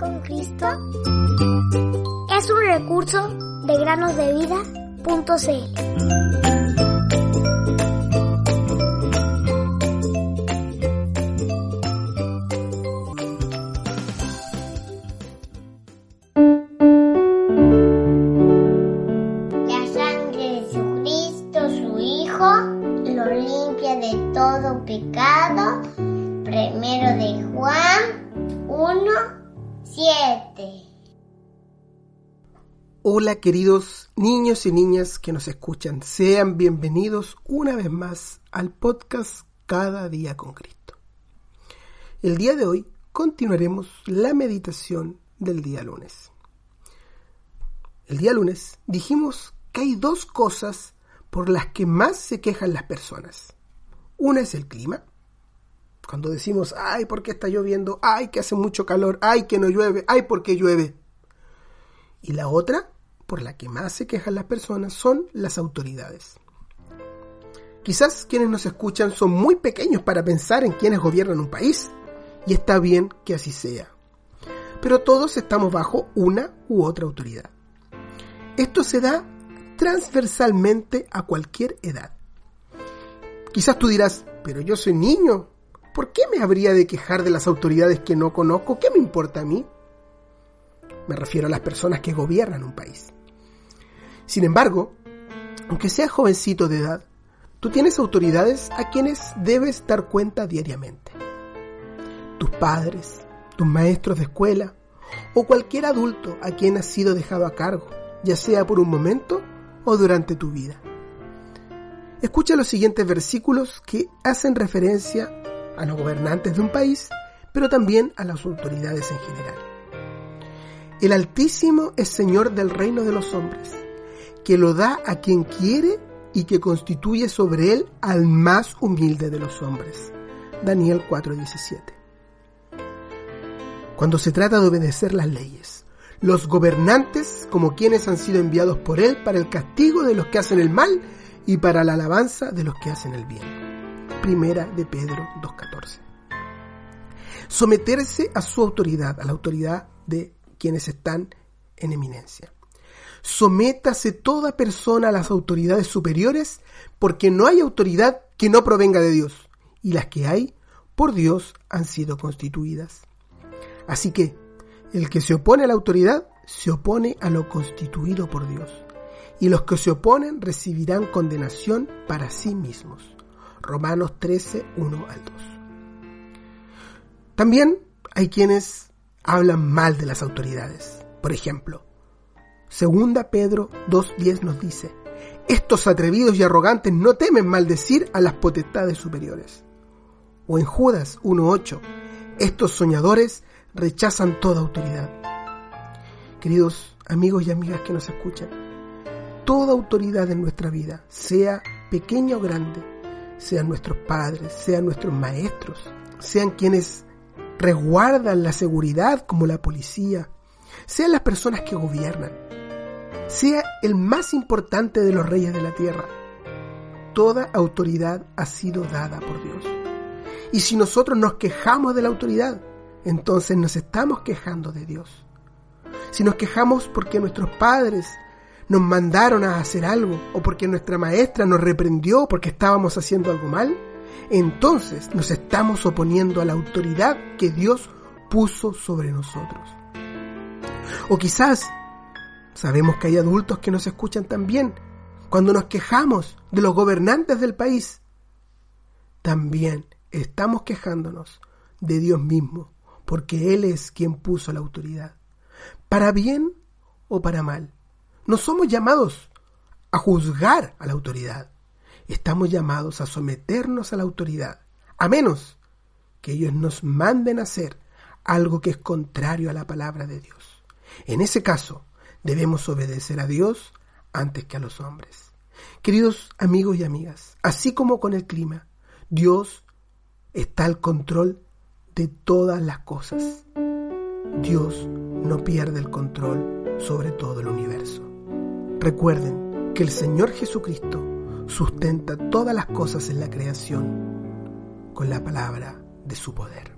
con Cristo es un recurso de granosdevida.cl. La Hola queridos niños y niñas que nos escuchan, sean bienvenidos una vez más al podcast Cada día con Cristo. El día de hoy continuaremos la meditación del día lunes. El día lunes dijimos que hay dos cosas por las que más se quejan las personas. Una es el clima. Cuando decimos, ay, ¿por qué está lloviendo? Ay, que hace mucho calor. Ay, que no llueve. Ay, ¿por qué llueve? Y la otra, por la que más se quejan las personas, son las autoridades. Quizás quienes nos escuchan son muy pequeños para pensar en quienes gobiernan un país, y está bien que así sea. Pero todos estamos bajo una u otra autoridad. Esto se da transversalmente a cualquier edad. Quizás tú dirás, pero yo soy niño, ¿por qué me habría de quejar de las autoridades que no conozco? ¿Qué me importa a mí? Me refiero a las personas que gobiernan un país. Sin embargo, aunque seas jovencito de edad, tú tienes autoridades a quienes debes dar cuenta diariamente. Tus padres, tus maestros de escuela o cualquier adulto a quien has sido dejado a cargo, ya sea por un momento o durante tu vida. Escucha los siguientes versículos que hacen referencia a los gobernantes de un país, pero también a las autoridades en general. El Altísimo es Señor del reino de los hombres, que lo da a quien quiere y que constituye sobre él al más humilde de los hombres. Daniel 4:17. Cuando se trata de obedecer las leyes, los gobernantes como quienes han sido enviados por él para el castigo de los que hacen el mal y para la alabanza de los que hacen el bien. Primera de Pedro 2.14. Someterse a su autoridad, a la autoridad de quienes están en eminencia. Sométase toda persona a las autoridades superiores, porque no hay autoridad que no provenga de Dios, y las que hay, por Dios, han sido constituidas. Así que, el que se opone a la autoridad, se opone a lo constituido por Dios, y los que se oponen recibirán condenación para sí mismos. Romanos 13, 1 al 2. También hay quienes hablan mal de las autoridades. Por ejemplo, Segunda Pedro 2.10 nos dice, estos atrevidos y arrogantes no temen maldecir a las potestades superiores. O en Judas 1.8, estos soñadores rechazan toda autoridad. Queridos amigos y amigas que nos escuchan, toda autoridad en nuestra vida, sea pequeña o grande, sean nuestros padres, sean nuestros maestros, sean quienes resguardan la seguridad como la policía, sean las personas que gobiernan, sea el más importante de los reyes de la tierra. Toda autoridad ha sido dada por Dios. Y si nosotros nos quejamos de la autoridad, entonces nos estamos quejando de Dios. Si nos quejamos porque nuestros padres nos mandaron a hacer algo o porque nuestra maestra nos reprendió porque estábamos haciendo algo mal, entonces nos estamos oponiendo a la autoridad que Dios puso sobre nosotros. O quizás sabemos que hay adultos que nos escuchan también cuando nos quejamos de los gobernantes del país. También estamos quejándonos de Dios mismo, porque Él es quien puso la autoridad, para bien o para mal. No somos llamados a juzgar a la autoridad, estamos llamados a someternos a la autoridad, a menos que ellos nos manden a hacer algo que es contrario a la palabra de Dios. En ese caso, debemos obedecer a Dios antes que a los hombres. Queridos amigos y amigas, así como con el clima, Dios está al control de todas las cosas. Dios no pierde el control sobre todo el universo. Recuerden que el Señor Jesucristo sustenta todas las cosas en la creación con la palabra de su poder.